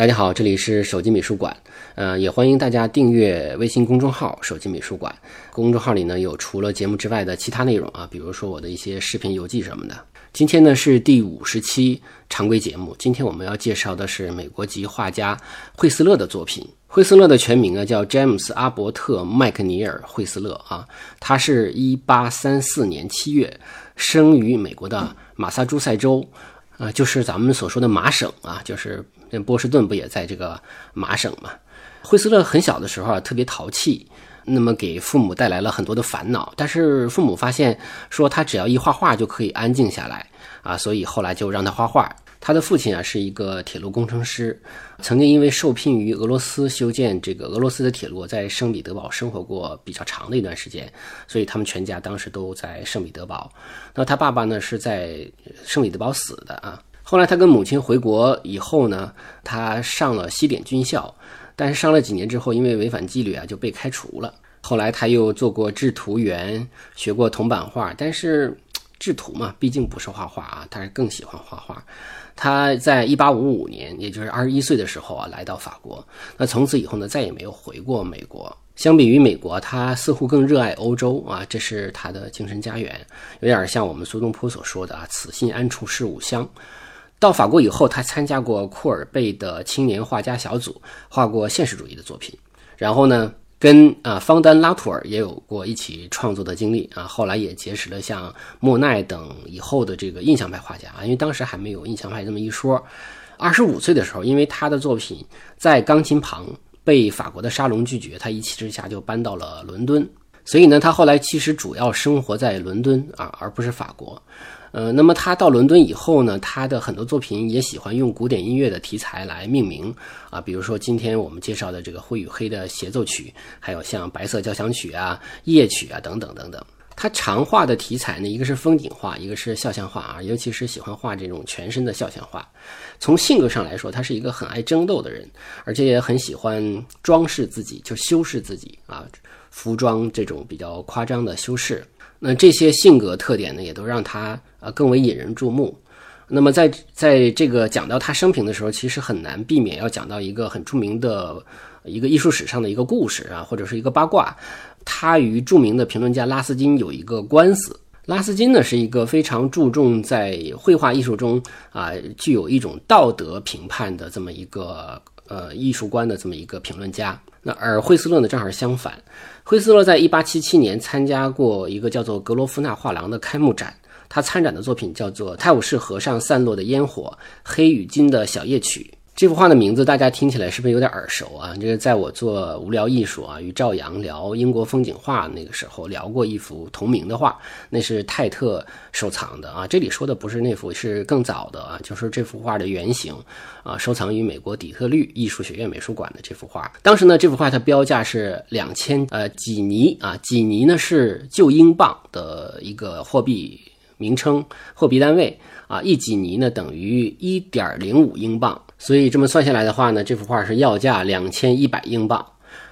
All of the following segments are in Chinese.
大家好，这里是手机美术馆，呃，也欢迎大家订阅微信公众号“手机美术馆”。公众号里呢有除了节目之外的其他内容啊，比如说我的一些视频游记什么的。今天呢是第五十期常规节目，今天我们要介绍的是美国籍画家惠斯勒的作品。惠斯勒的全名呢叫詹姆斯·阿伯特·麦克尼尔·惠斯勒啊，他是一八三四年七月生于美国的马萨诸塞州，啊，就是咱们所说的麻省啊，就是。那波士顿不也在这个麻省嘛？惠斯勒很小的时候啊，特别淘气，那么给父母带来了很多的烦恼。但是父母发现说他只要一画画就可以安静下来啊，所以后来就让他画画。他的父亲啊是一个铁路工程师，曾经因为受聘于俄罗斯修建这个俄罗斯的铁路，在圣彼得堡生活过比较长的一段时间，所以他们全家当时都在圣彼得堡。那他爸爸呢是在圣彼得堡死的啊。后来他跟母亲回国以后呢，他上了西点军校，但是上了几年之后，因为违反纪律啊，就被开除了。后来他又做过制图员，学过铜版画，但是制图嘛，毕竟不是画画啊，他是更喜欢画画。他在一八五五年，也就是二十一岁的时候啊，来到法国。那从此以后呢，再也没有回过美国。相比于美国，他似乎更热爱欧洲啊，这是他的精神家园，有点像我们苏东坡所说的啊，“此心安处是吾乡”。到法国以后，他参加过库尔贝的青年画家小组，画过现实主义的作品。然后呢，跟啊方丹拉图尔也有过一起创作的经历啊。后来也结识了像莫奈等以后的这个印象派画家啊，因为当时还没有印象派这么一说。二十五岁的时候，因为他的作品在钢琴旁被法国的沙龙拒绝，他一气之下就搬到了伦敦。所以呢，他后来其实主要生活在伦敦啊，而不是法国。呃，那么他到伦敦以后呢，他的很多作品也喜欢用古典音乐的题材来命名啊，比如说今天我们介绍的这个灰与黑的协奏曲，还有像白色交响曲啊、夜曲啊等等等等。他常画的题材呢，一个是风景画，一个是肖像画啊，尤其是喜欢画这种全身的肖像画。从性格上来说，他是一个很爱争斗的人，而且也很喜欢装饰自己，就修饰自己啊，服装这种比较夸张的修饰。那这些性格特点呢，也都让他呃更为引人注目。那么在在这个讲到他生平的时候，其实很难避免要讲到一个很著名的一个艺术史上的一个故事啊，或者是一个八卦。他与著名的评论家拉斯金有一个官司。拉斯金呢是一个非常注重在绘画艺术中啊具有一种道德评判的这么一个呃艺术观的这么一个评论家。那而惠斯勒呢正好相反。惠斯勒在一八七七年参加过一个叫做格罗夫纳画廊的开幕展，他参展的作品叫做《泰晤士河上散落的烟火》《黑与金的小夜曲》。这幅画的名字大家听起来是不是有点耳熟啊？这个在我做无聊艺术啊，与赵阳聊英国风景画那个时候聊过一幅同名的画，那是泰特收藏的啊。这里说的不是那幅，是更早的啊，就是这幅画的原型啊，收藏于美国底特律艺术学院美术馆的这幅画。当时呢，这幅画它标价是两千呃几尼啊，几尼呢是旧英镑的一个货币名称、货币单位啊，一几尼呢等于一点零五英镑。所以这么算下来的话呢，这幅画是要价两千一百英镑。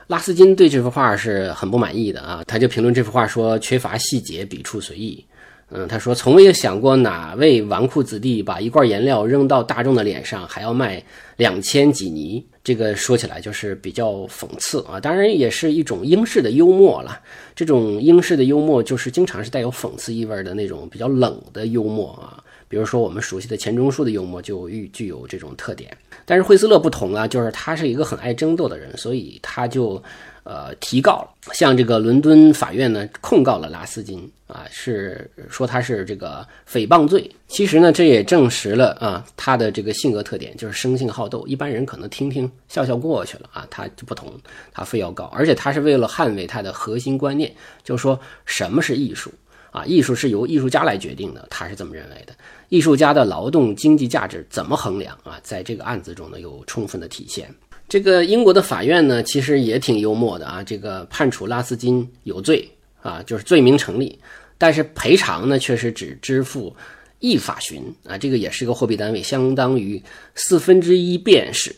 拉斯金对这幅画是很不满意的啊，他就评论这幅画说缺乏细节，笔触随意。嗯，他说从未想过哪位纨绔子弟把一罐颜料扔到大众的脸上还要卖两千几尼。这个说起来就是比较讽刺啊，当然也是一种英式的幽默了。这种英式的幽默就是经常是带有讽刺意味的那种比较冷的幽默啊。比如说我们熟悉的钱钟书的幽默就具具有这种特点，但是惠斯勒不同啊，就是他是一个很爱争斗的人，所以他就呃提告了，向这个伦敦法院呢控告了拉斯金啊，是说他是这个诽谤罪。其实呢，这也证实了啊他的这个性格特点，就是生性好斗。一般人可能听听笑笑过去了啊，他就不同，他非要告，而且他是为了捍卫他的核心观念，就是说什么是艺术。啊，艺术是由艺术家来决定的，他是这么认为的。艺术家的劳动经济价值怎么衡量啊？在这个案子中呢，有充分的体现。这个英国的法院呢，其实也挺幽默的啊。这个判处拉斯金有罪啊，就是罪名成立，但是赔偿呢，却是只支付一法寻啊，这个也是个货币单位，相当于四分之一便士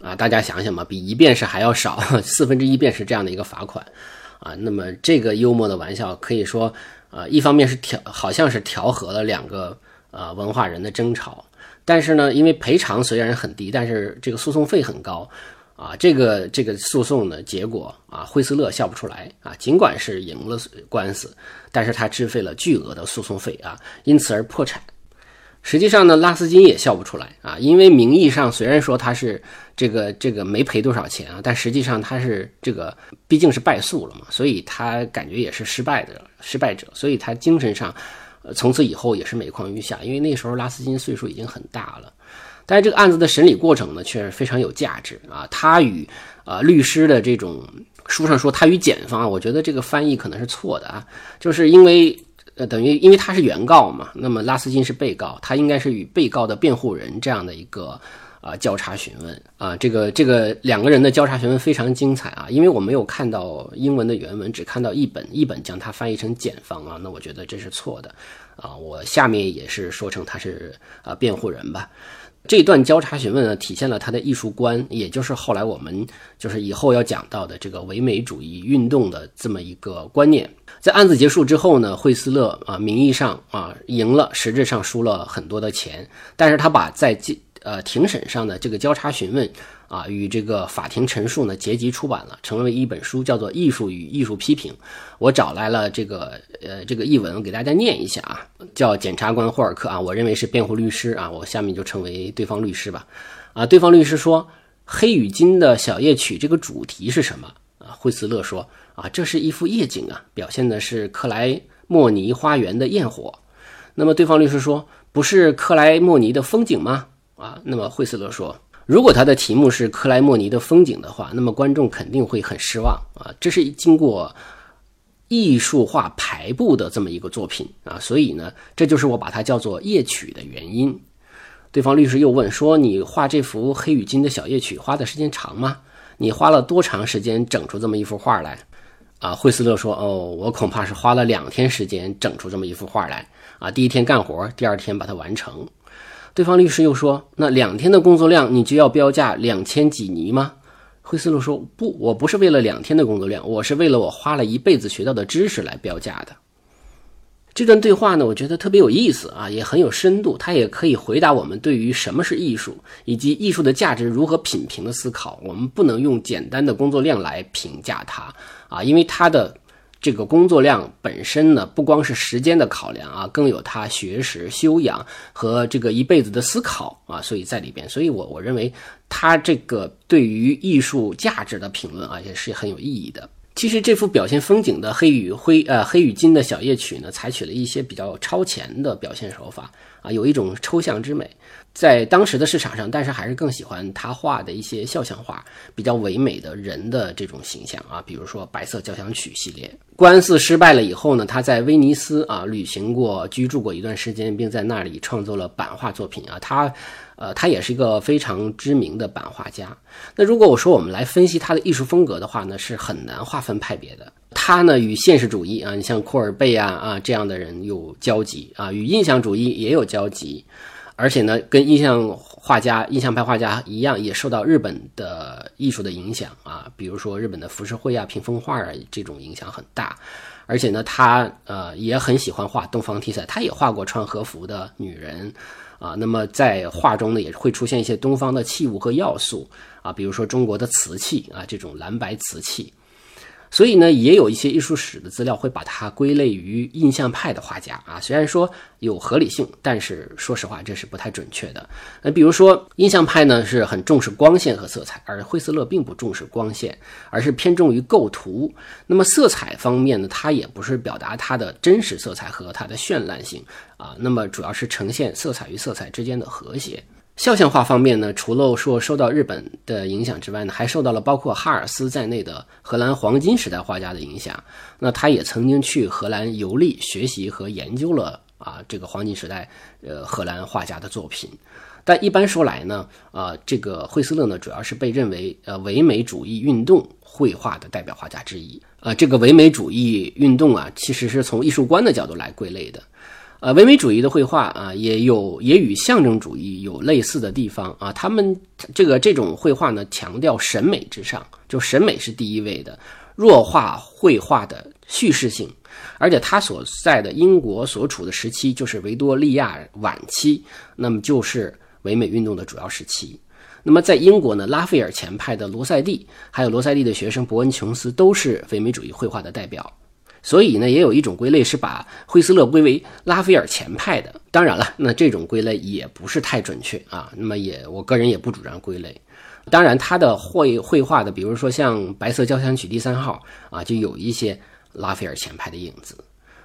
啊。大家想想吧，比一便士还要少，四分之一便士这样的一个罚款啊。那么这个幽默的玩笑可以说，呃，一方面是调，好像是调和了两个呃文化人的争吵，但是呢，因为赔偿虽然很低，但是这个诉讼费很高。啊，这个这个诉讼的结果啊，惠斯勒笑不出来啊。尽管是赢了官司，但是他支付了巨额的诉讼费啊，因此而破产。实际上呢，拉斯金也笑不出来啊，因为名义上虽然说他是这个这个没赔多少钱啊，但实际上他是这个毕竟是败诉了嘛，所以他感觉也是失败的失败者，所以他精神上呃从此以后也是每况愈下，因为那时候拉斯金岁数已经很大了。但是这个案子的审理过程呢，却是非常有价值啊。他与啊律师的这种书上说他与检方，我觉得这个翻译可能是错的啊。就是因为呃等于因为他是原告嘛，那么拉斯金是被告，他应该是与被告的辩护人这样的一个啊交叉询问啊。这个这个两个人的交叉询问非常精彩啊。因为我没有看到英文的原文，只看到一本，一本将它翻译成检方啊，那我觉得这是错的啊。我下面也是说成他是啊辩护人吧。这段交叉询问呢，体现了他的艺术观，也就是后来我们就是以后要讲到的这个唯美主义运动的这么一个观念。在案子结束之后呢，惠斯勒啊，名义上啊赢了，实质上输了很多的钱，但是他把在呃庭审上的这个交叉询问。啊，与这个法庭陈述呢，结集出版了，成为一本书，叫做《艺术与艺术批评》。我找来了这个呃这个译文，给大家念一下啊，叫检察官霍尔克啊，我认为是辩护律师啊，我下面就称为对方律师吧。啊，对方律师说，《黑与金的小夜曲》这个主题是什么？啊，惠斯勒说，啊，这是一幅夜景啊，表现的是克莱莫尼花园的焰火。那么对方律师说，不是克莱莫尼的风景吗？啊，那么惠斯勒说。如果他的题目是克莱莫尼的风景的话，那么观众肯定会很失望啊！这是经过艺术化排布的这么一个作品啊，所以呢，这就是我把它叫做夜曲的原因。对方律师又问说：“你画这幅黑与金的小夜曲花的时间长吗？你花了多长时间整出这么一幅画来？”啊，惠斯勒说：“哦，我恐怕是花了两天时间整出这么一幅画来啊！第一天干活，第二天把它完成。”对方律师又说：“那两天的工作量，你就要标价两千几尼吗？”惠斯勒说：“不，我不是为了两天的工作量，我是为了我花了一辈子学到的知识来标价的。”这段对话呢，我觉得特别有意思啊，也很有深度。它也可以回答我们对于什么是艺术以及艺术的价值如何品评的思考。我们不能用简单的工作量来评价它啊，因为它的。这个工作量本身呢，不光是时间的考量啊，更有他学识、修养和这个一辈子的思考啊，所以在里边，所以我我认为他这个对于艺术价值的评论啊，也是很有意义的。其实这幅表现风景的黑与灰呃黑与金的小夜曲呢，采取了一些比较超前的表现手法啊，有一种抽象之美。在当时的市场上，但是还是更喜欢他画的一些肖像画，比较唯美的人的这种形象啊，比如说《白色交响曲》系列。官司失败了以后呢，他在威尼斯啊旅行过，居住过一段时间，并在那里创作了版画作品啊。他，呃，他也是一个非常知名的版画家。那如果我说我们来分析他的艺术风格的话呢，是很难划分派别的。他呢与现实主义啊，你像库尔贝啊啊这样的人有交集啊，与印象主义也有交集。而且呢，跟印象画家、印象派画家一样，也受到日本的艺术的影响啊，比如说日本的浮世绘啊、屏风画啊，这种影响很大。而且呢，他呃也很喜欢画东方题材，他也画过穿和服的女人啊。那么在画中呢，也会出现一些东方的器物和要素啊，比如说中国的瓷器啊，这种蓝白瓷器。所以呢，也有一些艺术史的资料会把它归类于印象派的画家啊。虽然说有合理性，但是说实话这是不太准确的。那比如说印象派呢是很重视光线和色彩，而惠斯勒并不重视光线，而是偏重于构图。那么色彩方面呢，它也不是表达它的真实色彩和它的绚烂性啊，那么主要是呈现色彩与色彩之间的和谐。肖像画方面呢，除了说受到日本的影响之外呢，还受到了包括哈尔斯在内的荷兰黄金时代画家的影响。那他也曾经去荷兰游历、学习和研究了啊，这个黄金时代呃荷兰画家的作品。但一般说来呢，啊，这个惠斯勒呢，主要是被认为呃唯美主义运动绘画的代表画家之一。啊，这个唯美主义运动啊，其实是从艺术观的角度来归类的。呃，唯美主义的绘画啊，也有也与象征主义有类似的地方啊。他们这个这种绘画呢，强调审美至上，就审美是第一位的，弱化绘画的叙事性。而且他所在的英国所处的时期就是维多利亚晚期，那么就是唯美运动的主要时期。那么在英国呢，拉斐尔前派的罗塞蒂，还有罗塞蒂的学生伯恩琼斯都是唯美主义绘画的代表。所以呢，也有一种归类是把惠斯勒归为拉斐尔前派的。当然了，那这种归类也不是太准确啊。那么也，我个人也不主张归类。当然，他的绘绘画的，比如说像《白色交响曲第三号》啊，就有一些拉斐尔前派的影子。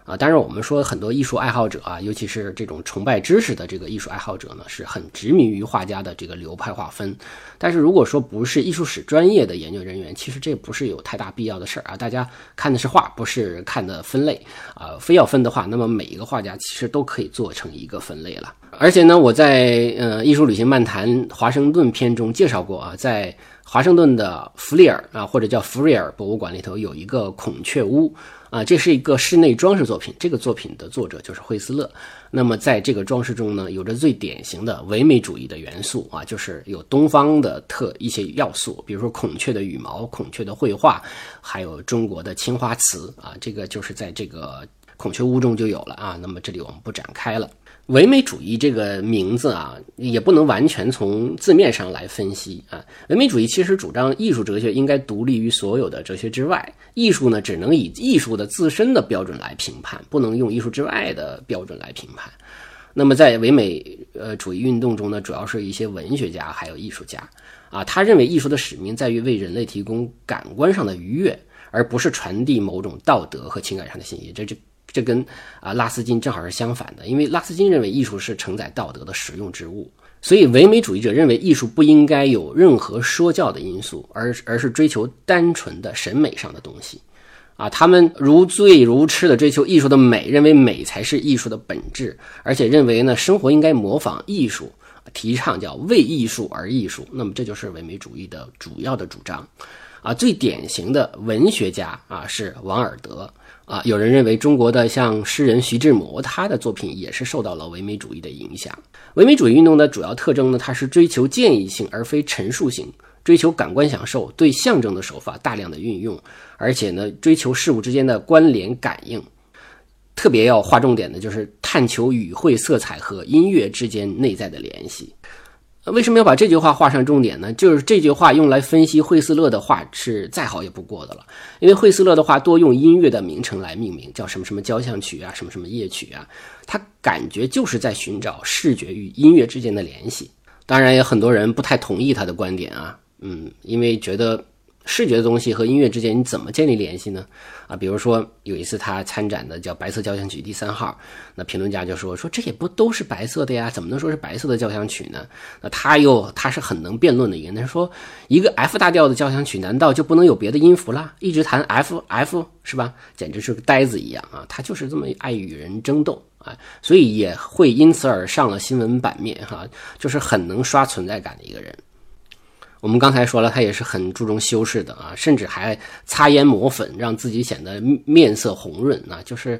啊，当然，我们说很多艺术爱好者啊，尤其是这种崇拜知识的这个艺术爱好者呢，是很执迷于画家的这个流派划分。但是如果说不是艺术史专业的研究人员，其实这不是有太大必要的事儿啊。大家看的是画，不是看的分类啊。非要分的话，那么每一个画家其实都可以做成一个分类了。而且呢，我在呃《艺术旅行漫谈》华盛顿篇中介绍过啊，在华盛顿的弗利尔啊，或者叫弗瑞尔博物馆里头有一个孔雀屋。啊，这是一个室内装饰作品。这个作品的作者就是惠斯勒。那么，在这个装饰中呢，有着最典型的唯美主义的元素啊，就是有东方的特一些要素，比如说孔雀的羽毛、孔雀的绘画，还有中国的青花瓷啊。这个就是在这个孔雀屋中就有了啊。那么这里我们不展开了。唯美主义这个名字啊，也不能完全从字面上来分析啊。唯美主义其实主张艺术哲学应该独立于所有的哲学之外，艺术呢只能以艺术的自身的标准来评判，不能用艺术之外的标准来评判。那么在唯美呃主义运动中呢，主要是一些文学家还有艺术家啊，他认为艺术的使命在于为人类提供感官上的愉悦，而不是传递某种道德和情感上的信息。这就。这跟啊拉斯金正好是相反的，因为拉斯金认为艺术是承载道德的实用之物，所以唯美主义者认为艺术不应该有任何说教的因素，而而是追求单纯的审美上的东西，啊，他们如醉如痴的追求艺术的美，认为美才是艺术的本质，而且认为呢生活应该模仿艺术，提倡叫为艺术而艺术，那么这就是唯美主义的主要的主张，啊，最典型的文学家啊是王尔德。啊，有人认为中国的像诗人徐志摩，他的作品也是受到了唯美主义的影响。唯美主义运动的主要特征呢，它是追求建议性而非陈述性，追求感官享受，对象征的手法大量的运用，而且呢，追求事物之间的关联感应。特别要划重点的就是探求语汇、色彩和音乐之间内在的联系。为什么要把这句话画上重点呢？就是这句话用来分析惠斯勒的画是再好也不过的了。因为惠斯勒的画多用音乐的名称来命名，叫什么什么交响曲啊，什么什么夜曲啊，他感觉就是在寻找视觉与音乐之间的联系。当然，也很多人不太同意他的观点啊，嗯，因为觉得。视觉的东西和音乐之间你怎么建立联系呢？啊，比如说有一次他参展的叫《白色交响曲第三号》，那评论家就说说这也不都是白色的呀，怎么能说是白色的交响曲呢？那他又他是很能辩论的一个人，他说一个 F 大调的交响曲难道就不能有别的音符啦？一直弹 F F 是吧？简直是个呆子一样啊！他就是这么爱与人争斗啊，所以也会因此而上了新闻版面哈，就是很能刷存在感的一个人。我们刚才说了，他也是很注重修饰的啊，甚至还擦烟抹粉，让自己显得面色红润啊，就是，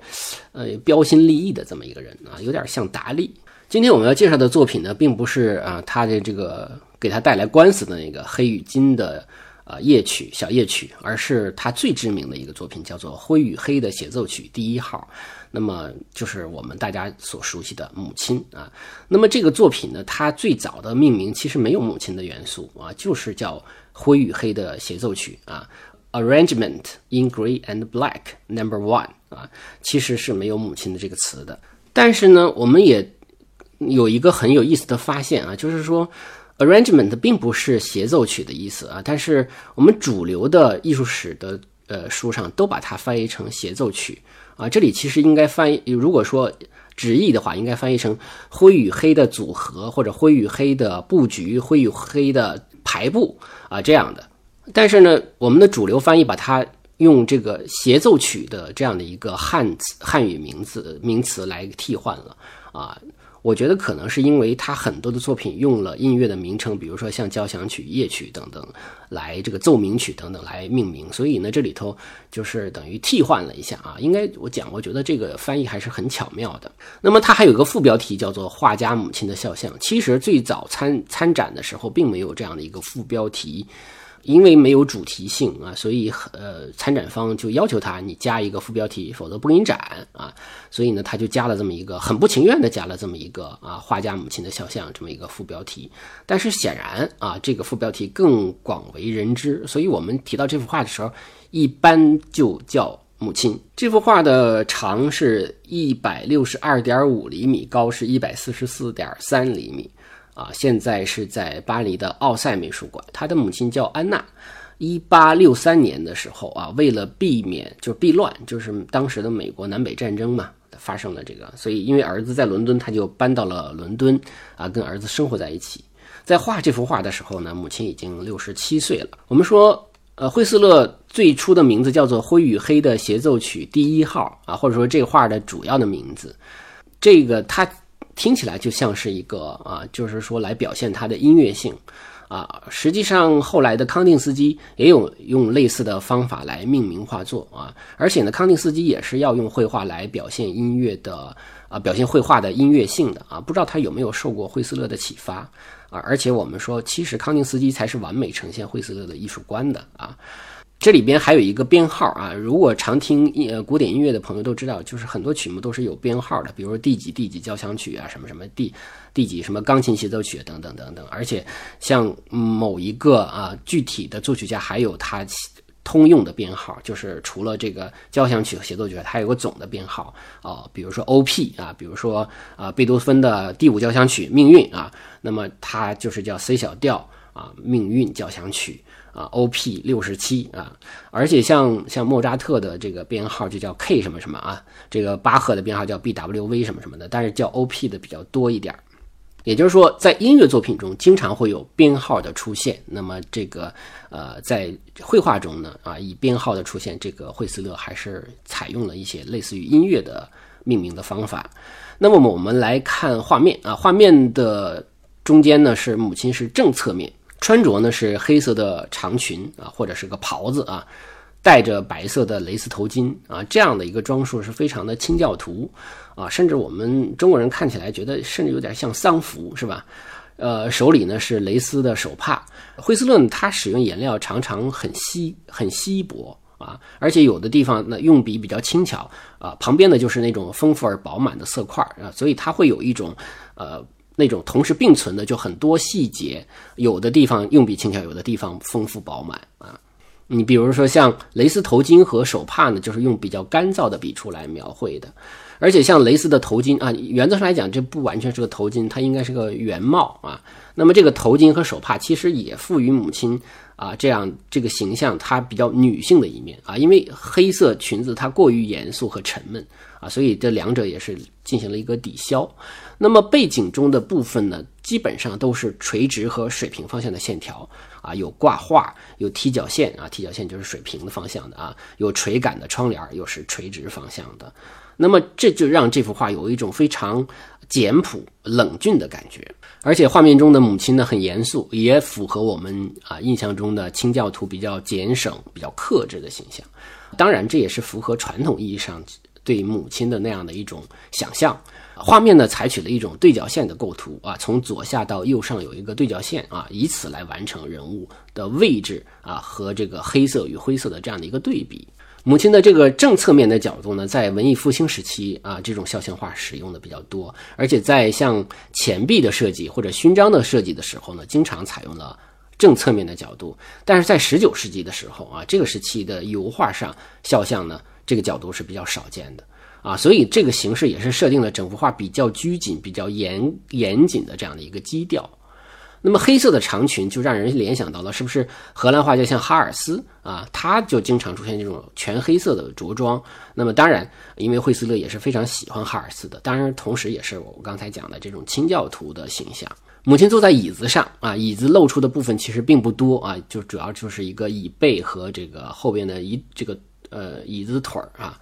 呃，标新立异的这么一个人啊，有点像达利。今天我们要介绍的作品呢，并不是啊他的这个给他带来官司的那个黑与金的。啊，夜曲小夜曲，而是他最知名的一个作品，叫做《灰与黑的协奏曲第一号》。那么就是我们大家所熟悉的母亲啊。那么这个作品呢，它最早的命名其实没有母亲的元素啊，就是叫《灰与黑的协奏曲》啊，Arrangement in Gray and Black Number One 啊，其实是没有母亲的这个词的。但是呢，我们也有一个很有意思的发现啊，就是说。Arrangement 并不是协奏曲的意思啊，但是我们主流的艺术史的呃书上都把它翻译成协奏曲啊。这里其实应该翻译，如果说直译的话，应该翻译成灰与黑的组合，或者灰与黑的布局，灰与黑的排布啊这样的。但是呢，我们的主流翻译把它用这个协奏曲的这样的一个汉字汉语名字名词来替换了啊。我觉得可能是因为他很多的作品用了音乐的名称，比如说像交响曲、夜曲等等，来这个奏鸣曲等等来命名，所以呢，这里头就是等于替换了一下啊。应该我讲，我觉得这个翻译还是很巧妙的。那么它还有一个副标题叫做《画家母亲的肖像》，其实最早参参展的时候并没有这样的一个副标题。因为没有主题性啊，所以呃，参展方就要求他你加一个副标题，否则不给你展啊。所以呢，他就加了这么一个很不情愿的加了这么一个啊，画家母亲的肖像这么一个副标题。但是显然啊，这个副标题更广为人知，所以我们提到这幅画的时候，一般就叫母亲。这幅画的长是一百六十二点五厘米，高是一百四十四点三厘米。啊，现在是在巴黎的奥赛美术馆。他的母亲叫安娜。一八六三年的时候啊，为了避免就是避乱，就是当时的美国南北战争嘛，发生了这个，所以因为儿子在伦敦，他就搬到了伦敦啊，跟儿子生活在一起。在画这幅画的时候呢，母亲已经六十七岁了。我们说，呃，惠斯勒最初的名字叫做《灰与黑的协奏曲第一号》啊，或者说这画的主要的名字，这个他。听起来就像是一个啊，就是说来表现它的音乐性，啊，实际上后来的康定斯基也有用类似的方法来命名画作啊，而且呢，康定斯基也是要用绘画来表现音乐的啊，表现绘画的音乐性的啊，不知道他有没有受过惠斯勒的启发啊？而且我们说，其实康定斯基才是完美呈现惠斯勒的艺术观的啊。这里边还有一个编号啊，如果常听呃古典音乐的朋友都知道，就是很多曲目都是有编号的，比如说第几第几交响曲啊，什么什么第第几什么钢琴协奏曲等等等等。而且像某一个啊具体的作曲家还有他通用的编号，就是除了这个交响曲和协奏曲，还有个总的编号啊，比如说 O.P. 啊，比如说啊贝多芬的第五交响曲命运啊，那么它就是叫 C 小调啊命运交响曲。啊，O.P. 六十七啊，而且像像莫扎特的这个编号就叫 K 什么什么啊，这个巴赫的编号叫 B.W.V. 什么什么的，但是叫 O.P. 的比较多一点儿。也就是说，在音乐作品中经常会有编号的出现。那么这个呃，在绘画中呢，啊，以编号的出现，这个惠斯勒还是采用了一些类似于音乐的命名的方法。那么我们来看画面啊，画面的中间呢是母亲是正侧面。穿着呢是黑色的长裙啊，或者是个袍子啊，戴着白色的蕾丝头巾啊，这样的一个装束是非常的清教徒啊，甚至我们中国人看起来觉得甚至有点像丧服，是吧？呃，手里呢是蕾丝的手帕。惠斯勒他使用颜料常常很稀很稀薄啊，而且有的地方呢用笔比较轻巧啊，旁边呢就是那种丰富而饱满的色块啊，所以它会有一种呃。那种同时并存的就很多细节，有的地方用笔轻巧，有的地方丰富饱满啊。你比如说像蕾丝头巾和手帕呢，就是用比较干燥的笔触来描绘的。而且像蕾丝的头巾啊，原则上来讲，这不完全是个头巾，它应该是个圆帽啊。那么这个头巾和手帕其实也赋予母亲啊这样这个形象它比较女性的一面啊，因为黑色裙子它过于严肃和沉闷啊，所以这两者也是进行了一个抵消。那么背景中的部分呢，基本上都是垂直和水平方向的线条啊，有挂画，有踢脚线啊，踢脚线就是水平的方向的啊，有垂杆的窗帘又是垂直方向的。那么这就让这幅画有一种非常简朴冷峻的感觉，而且画面中的母亲呢很严肃，也符合我们啊印象中的清教徒比较俭省、比较克制的形象。当然，这也是符合传统意义上对母亲的那样的一种想象。画面呢，采取了一种对角线的构图啊，从左下到右上有一个对角线啊，以此来完成人物的位置啊和这个黑色与灰色的这样的一个对比。母亲的这个正侧面的角度呢，在文艺复兴时期啊，这种肖像画使用的比较多，而且在像钱币的设计或者勋章的设计的时候呢，经常采用了正侧面的角度。但是在十九世纪的时候啊，这个时期的油画上肖像呢，这个角度是比较少见的。啊，所以这个形式也是设定了整幅画比较拘谨、比较严严谨的这样的一个基调。那么黑色的长裙就让人联想到了，是不是荷兰画家像哈尔斯啊？他就经常出现这种全黑色的着装。那么当然，因为惠斯勒也是非常喜欢哈尔斯的，当然同时也是我刚才讲的这种清教徒的形象。母亲坐在椅子上啊，椅子露出的部分其实并不多啊，就主要就是一个椅背和这个后边的一这个呃椅子腿儿啊。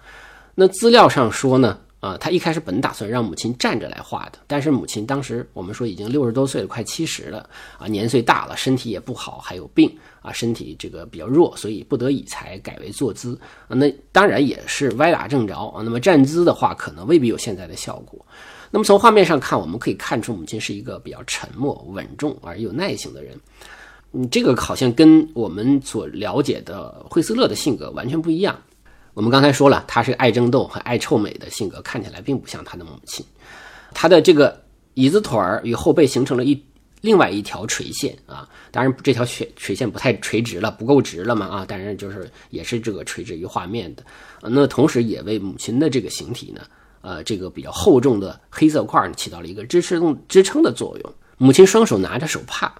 那资料上说呢，啊，他一开始本打算让母亲站着来画的，但是母亲当时我们说已经六十多岁了，快七十了啊，年岁大了，身体也不好，还有病啊，身体这个比较弱，所以不得已才改为坐姿啊。那当然也是歪打正着啊。那么站姿的话，可能未必有现在的效果。那么从画面上看，我们可以看出母亲是一个比较沉默、稳重而有耐性的人。嗯，这个好像跟我们所了解的惠斯勒的性格完全不一样。我们刚才说了，他是爱争斗和爱臭美的性格，看起来并不像他的母亲。他的这个椅子腿儿与后背形成了一另外一条垂线啊，当然这条垂垂线不太垂直了，不够直了嘛啊，当然就是也是这个垂直于画面的。那同时也为母亲的这个形体呢，呃，这个比较厚重的黑色块起到了一个支撑支撑的作用。母亲双手拿着手帕。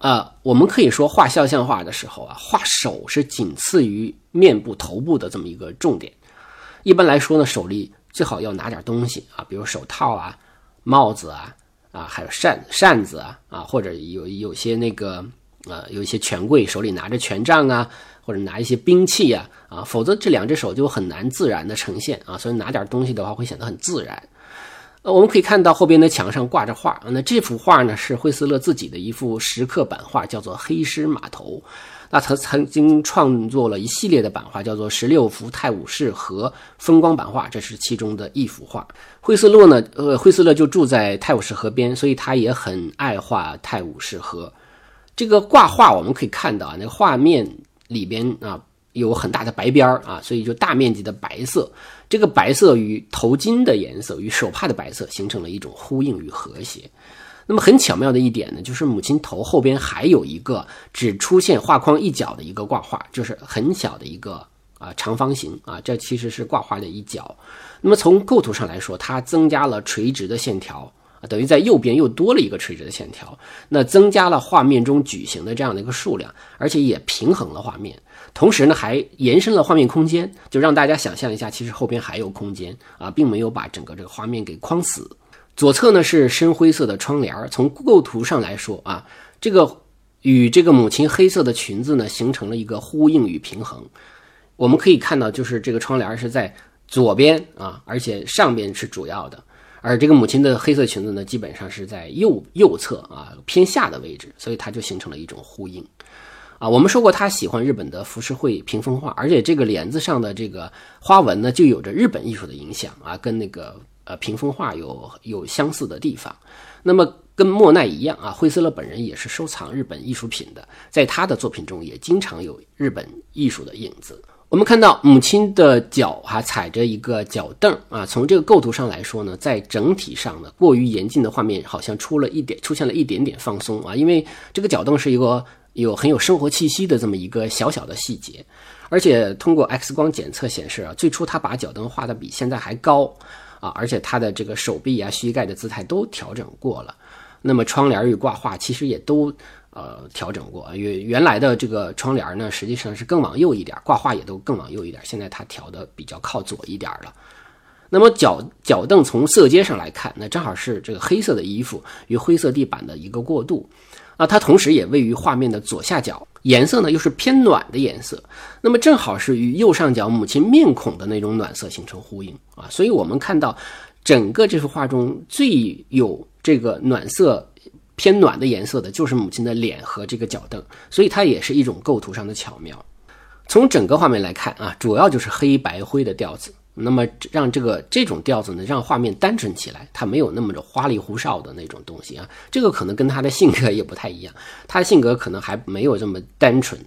啊，我们可以说画肖像画的时候啊，画手是仅次于面部、头部的这么一个重点。一般来说呢，手里最好要拿点东西啊，比如手套啊、帽子啊、啊还有扇扇子啊啊，或者有有些那个呃有一些权贵手里拿着权杖啊，或者拿一些兵器啊啊，否则这两只手就很难自然的呈现啊。所以拿点东西的话，会显得很自然。呃，我们可以看到后边的墙上挂着画，那这幅画呢是惠斯勒自己的一幅石刻版画，叫做《黑狮码头》。那他曾经创作了一系列的版画，叫做《十六幅泰晤士河风光版画》，这是其中的一幅画。惠斯勒呢，呃，惠斯勒就住在泰晤士河边，所以他也很爱画泰晤士河。这个挂画我们可以看到啊，那个画面里边啊。有很大的白边儿啊，所以就大面积的白色。这个白色与头巾的颜色与手帕的白色形成了一种呼应与和谐。那么很巧妙的一点呢，就是母亲头后边还有一个只出现画框一角的一个挂画，就是很小的一个啊长方形啊，这其实是挂画的一角。那么从构图上来说，它增加了垂直的线条。啊，等于在右边又多了一个垂直的线条，那增加了画面中矩形的这样的一个数量，而且也平衡了画面，同时呢还延伸了画面空间，就让大家想象一下，其实后边还有空间啊，并没有把整个这个画面给框死。左侧呢是深灰色的窗帘，从构图上来说啊，这个与这个母亲黑色的裙子呢形成了一个呼应与平衡。我们可以看到，就是这个窗帘是在左边啊，而且上边是主要的。而这个母亲的黑色裙子呢，基本上是在右右侧啊偏下的位置，所以它就形成了一种呼应，啊，我们说过他喜欢日本的浮世绘屏风画，而且这个帘子上的这个花纹呢，就有着日本艺术的影响啊，跟那个呃屏风画有有相似的地方。那么跟莫奈一样啊，惠斯勒本人也是收藏日本艺术品的，在他的作品中也经常有日本艺术的影子。我们看到母亲的脚哈踩着一个脚凳啊，从这个构图上来说呢，在整体上呢，过于严谨的画面好像出了一点，出现了一点点放松啊，因为这个脚凳是一个有很有生活气息的这么一个小小的细节，而且通过 X 光检测显示啊，最初他把脚凳画的比现在还高啊，而且他的这个手臂啊、膝盖的姿态都调整过了，那么窗帘与挂画其实也都。呃，调整过，原原来的这个窗帘呢，实际上是更往右一点，挂画也都更往右一点。现在它调的比较靠左一点了。那么脚脚凳从色阶上来看，那正好是这个黑色的衣服与灰色地板的一个过渡啊。它同时也位于画面的左下角，颜色呢又是偏暖的颜色，那么正好是与右上角母亲面孔的那种暖色形成呼应啊。所以我们看到整个这幅画中最有这个暖色。偏暖的颜色的就是母亲的脸和这个脚凳，所以它也是一种构图上的巧妙。从整个画面来看啊，主要就是黑白灰的调子，那么让这个这种调子呢，让画面单纯起来，它没有那么的花里胡哨的那种东西啊。这个可能跟他的性格也不太一样，他的性格可能还没有这么单纯，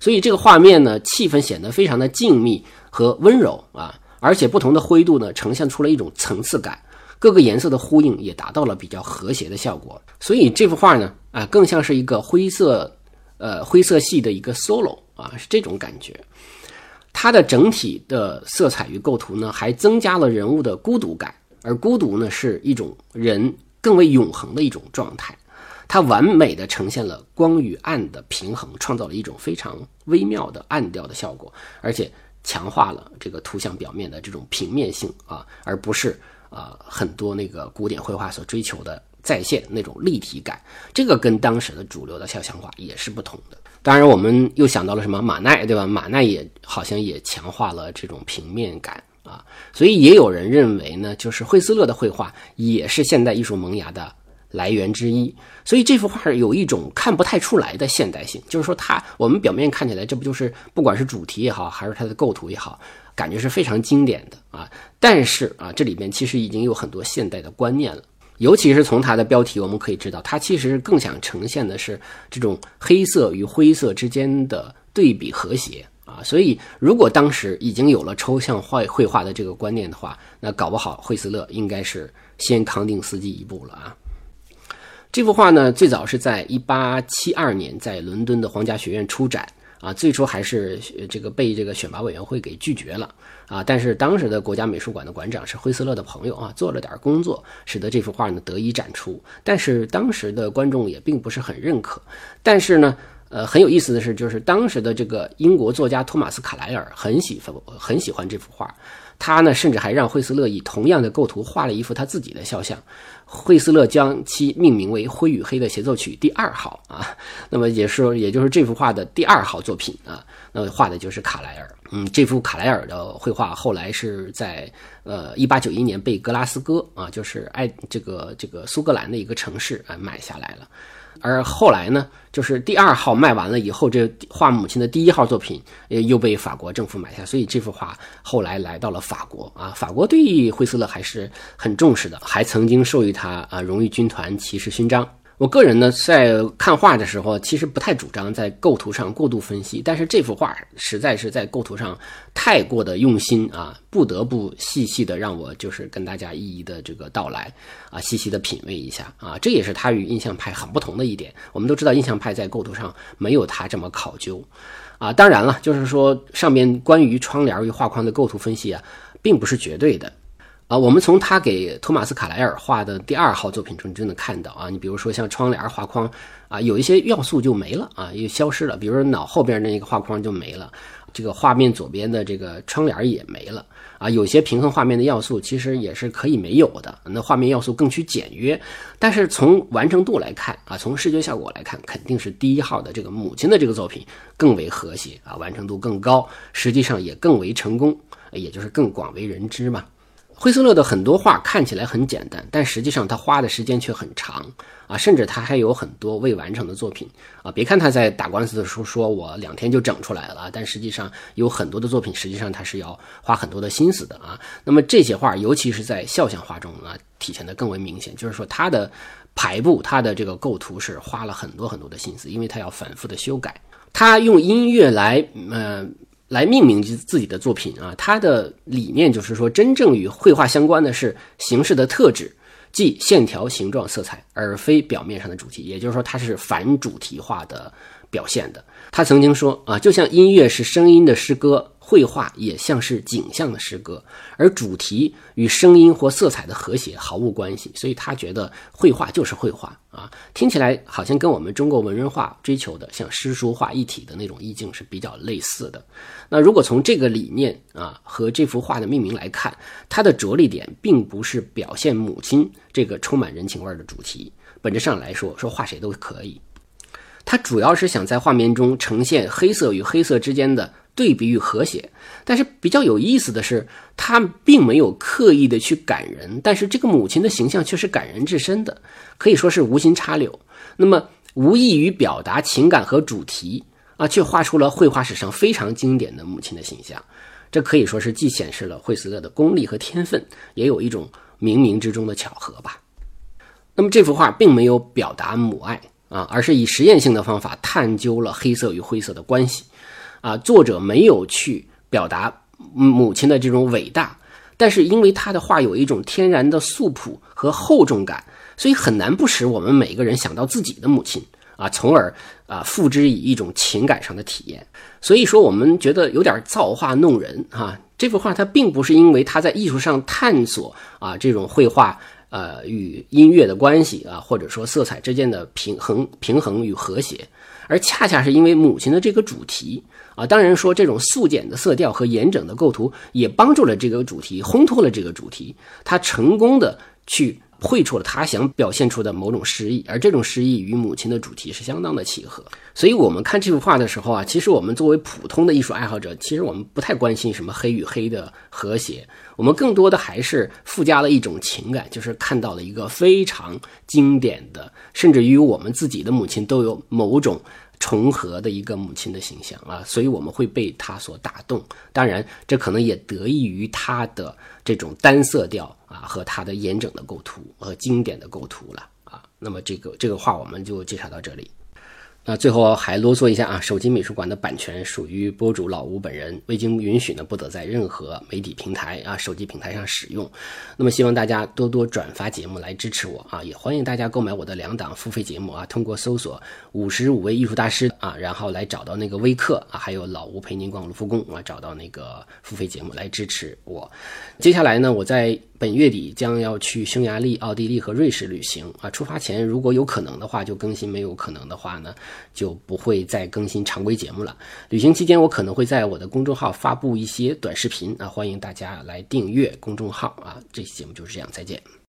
所以这个画面呢，气氛显得非常的静谧和温柔啊，而且不同的灰度呢，呈现出了一种层次感。各个颜色的呼应也达到了比较和谐的效果，所以这幅画呢，啊，更像是一个灰色，呃，灰色系的一个 solo 啊，是这种感觉。它的整体的色彩与构图呢，还增加了人物的孤独感，而孤独呢，是一种人更为永恒的一种状态。它完美的呈现了光与暗的平衡，创造了一种非常微妙的暗调的效果，而且强化了这个图像表面的这种平面性啊，而不是。啊，很多那个古典绘画所追求的再现那种立体感，这个跟当时的主流的肖像画也是不同的。当然，我们又想到了什么马奈，对吧？马奈也好像也强化了这种平面感啊。所以也有人认为呢，就是惠斯勒的绘画也是现代艺术萌芽的来源之一。所以这幅画有一种看不太出来的现代性，就是说它我们表面看起来，这不就是不管是主题也好，还是它的构图也好，感觉是非常经典的啊。但是啊，这里面其实已经有很多现代的观念了。尤其是从它的标题，我们可以知道，它其实更想呈现的是这种黑色与灰色之间的对比和谐啊。所以，如果当时已经有了抽象绘绘画的这个观念的话，那搞不好惠斯勒应该是先康定斯基一步了啊。这幅画呢，最早是在一八七二年在伦敦的皇家学院出展。啊，最初还是这个被这个选拔委员会给拒绝了啊，但是当时的国家美术馆的馆长是惠斯勒的朋友啊，做了点工作，使得这幅画呢得以展出。但是当时的观众也并不是很认可。但是呢，呃，很有意思的是，就是当时的这个英国作家托马斯卡莱尔很喜欢很喜欢这幅画。他呢，甚至还让惠斯勒以同样的构图画了一幅他自己的肖像。惠斯勒将其命名为《灰与黑的协奏曲》第二号啊。那么也是，也就是这幅画的第二号作品啊。那么画的就是卡莱尔。嗯，这幅卡莱尔的绘画后来是在呃一八九一年被格拉斯哥啊，就是爱这个这个苏格兰的一个城市啊买下来了。而后来呢，就是第二号卖完了以后，这画母亲的第一号作品又被法国政府买下，所以这幅画后来来到了法国啊。法国对惠斯勒还是很重视的，还曾经授予他啊荣誉军团骑士勋章。我个人呢，在看画的时候，其实不太主张在构图上过度分析，但是这幅画实在是在构图上太过的用心啊，不得不细细的让我就是跟大家一一的这个道来啊，细细的品味一下啊，这也是他与印象派很不同的一点。我们都知道，印象派在构图上没有他这么考究啊。当然了，就是说上面关于窗帘与画框的构图分析啊，并不是绝对的。啊，我们从他给托马斯卡莱尔画的第二号作品中就能看到啊，你比如说像窗帘画框啊，有一些要素就没了啊，又消失了，比如说脑后边那个画框就没了，这个画面左边的这个窗帘也没了啊，有些平衡画面的要素其实也是可以没有的，那画面要素更趋简约，但是从完成度来看啊，从视觉效果来看，肯定是第一号的这个母亲的这个作品更为和谐啊，完成度更高，实际上也更为成功，也就是更广为人知嘛。惠斯勒的很多画看起来很简单，但实际上他花的时间却很长啊，甚至他还有很多未完成的作品啊。别看他在打官司的时候说我两天就整出来了，但实际上有很多的作品，实际上他是要花很多的心思的啊。那么这些画，尤其是在肖像画中啊，体现的更为明显，就是说他的排布、他的这个构图是花了很多很多的心思，因为他要反复的修改，他用音乐来，嗯。来命名自己的作品啊，他的理念就是说，真正与绘画相关的是形式的特质，即线条、形状、色彩，而非表面上的主题。也就是说，它是反主题化的表现的。他曾经说啊，就像音乐是声音的诗歌。绘画也像是景象的诗歌，而主题与声音或色彩的和谐毫无关系，所以他觉得绘画就是绘画啊，听起来好像跟我们中国文人画追求的像诗书画一体的那种意境是比较类似的。那如果从这个理念啊和这幅画的命名来看，它的着力点并不是表现母亲这个充满人情味的主题，本质上来说，说画谁都可以，他主要是想在画面中呈现黑色与黑色之间的。对比与和谐，但是比较有意思的是，他并没有刻意的去感人，但是这个母亲的形象却是感人至深的，可以说是无心插柳。那么无异于表达情感和主题啊，却画出了绘画史上非常经典的母亲的形象。这可以说是既显示了惠斯勒的功力和天分，也有一种冥冥之中的巧合吧。那么这幅画并没有表达母爱啊，而是以实验性的方法探究了黑色与灰色的关系。啊，作者没有去表达母亲的这种伟大，但是因为他的画有一种天然的素朴和厚重感，所以很难不使我们每个人想到自己的母亲啊，从而啊付之以一种情感上的体验。所以说，我们觉得有点造化弄人啊。这幅画它并不是因为他在艺术上探索啊这种绘画呃与音乐的关系啊，或者说色彩之间的平衡平衡与和谐，而恰恰是因为母亲的这个主题。啊，当然说这种素简的色调和严整的构图也帮助了这个主题，烘托了这个主题。他成功的去绘出了他想表现出的某种诗意，而这种诗意与母亲的主题是相当的契合。所以，我们看这幅画的时候啊，其实我们作为普通的艺术爱好者，其实我们不太关心什么黑与黑的和谐，我们更多的还是附加了一种情感，就是看到了一个非常经典的，甚至于我们自己的母亲都有某种重合的一个母亲的形象啊，所以我们会被他所打动。当然，这可能也得益于他的这种单色调啊和他的严整的构图和经典的构图了啊。那么，这个这个画我们就介绍到这里。那最后还啰嗦一下啊，手机美术馆的版权属于播主老吴本人，未经允许呢，不得在任何媒体平台啊、手机平台上使用。那么希望大家多多转发节目来支持我啊，也欢迎大家购买我的两档付费节目啊，通过搜索“五十五位艺术大师”啊，然后来找到那个微课啊，还有老吴陪您逛卢浮宫啊，找到那个付费节目来支持我。接下来呢，我在。本月底将要去匈牙利、奥地利和瑞士旅行啊！出发前如果有可能的话就更新，没有可能的话呢就不会再更新常规节目了。旅行期间我可能会在我的公众号发布一些短视频啊，欢迎大家来订阅公众号啊！这期节目就是这样，再见。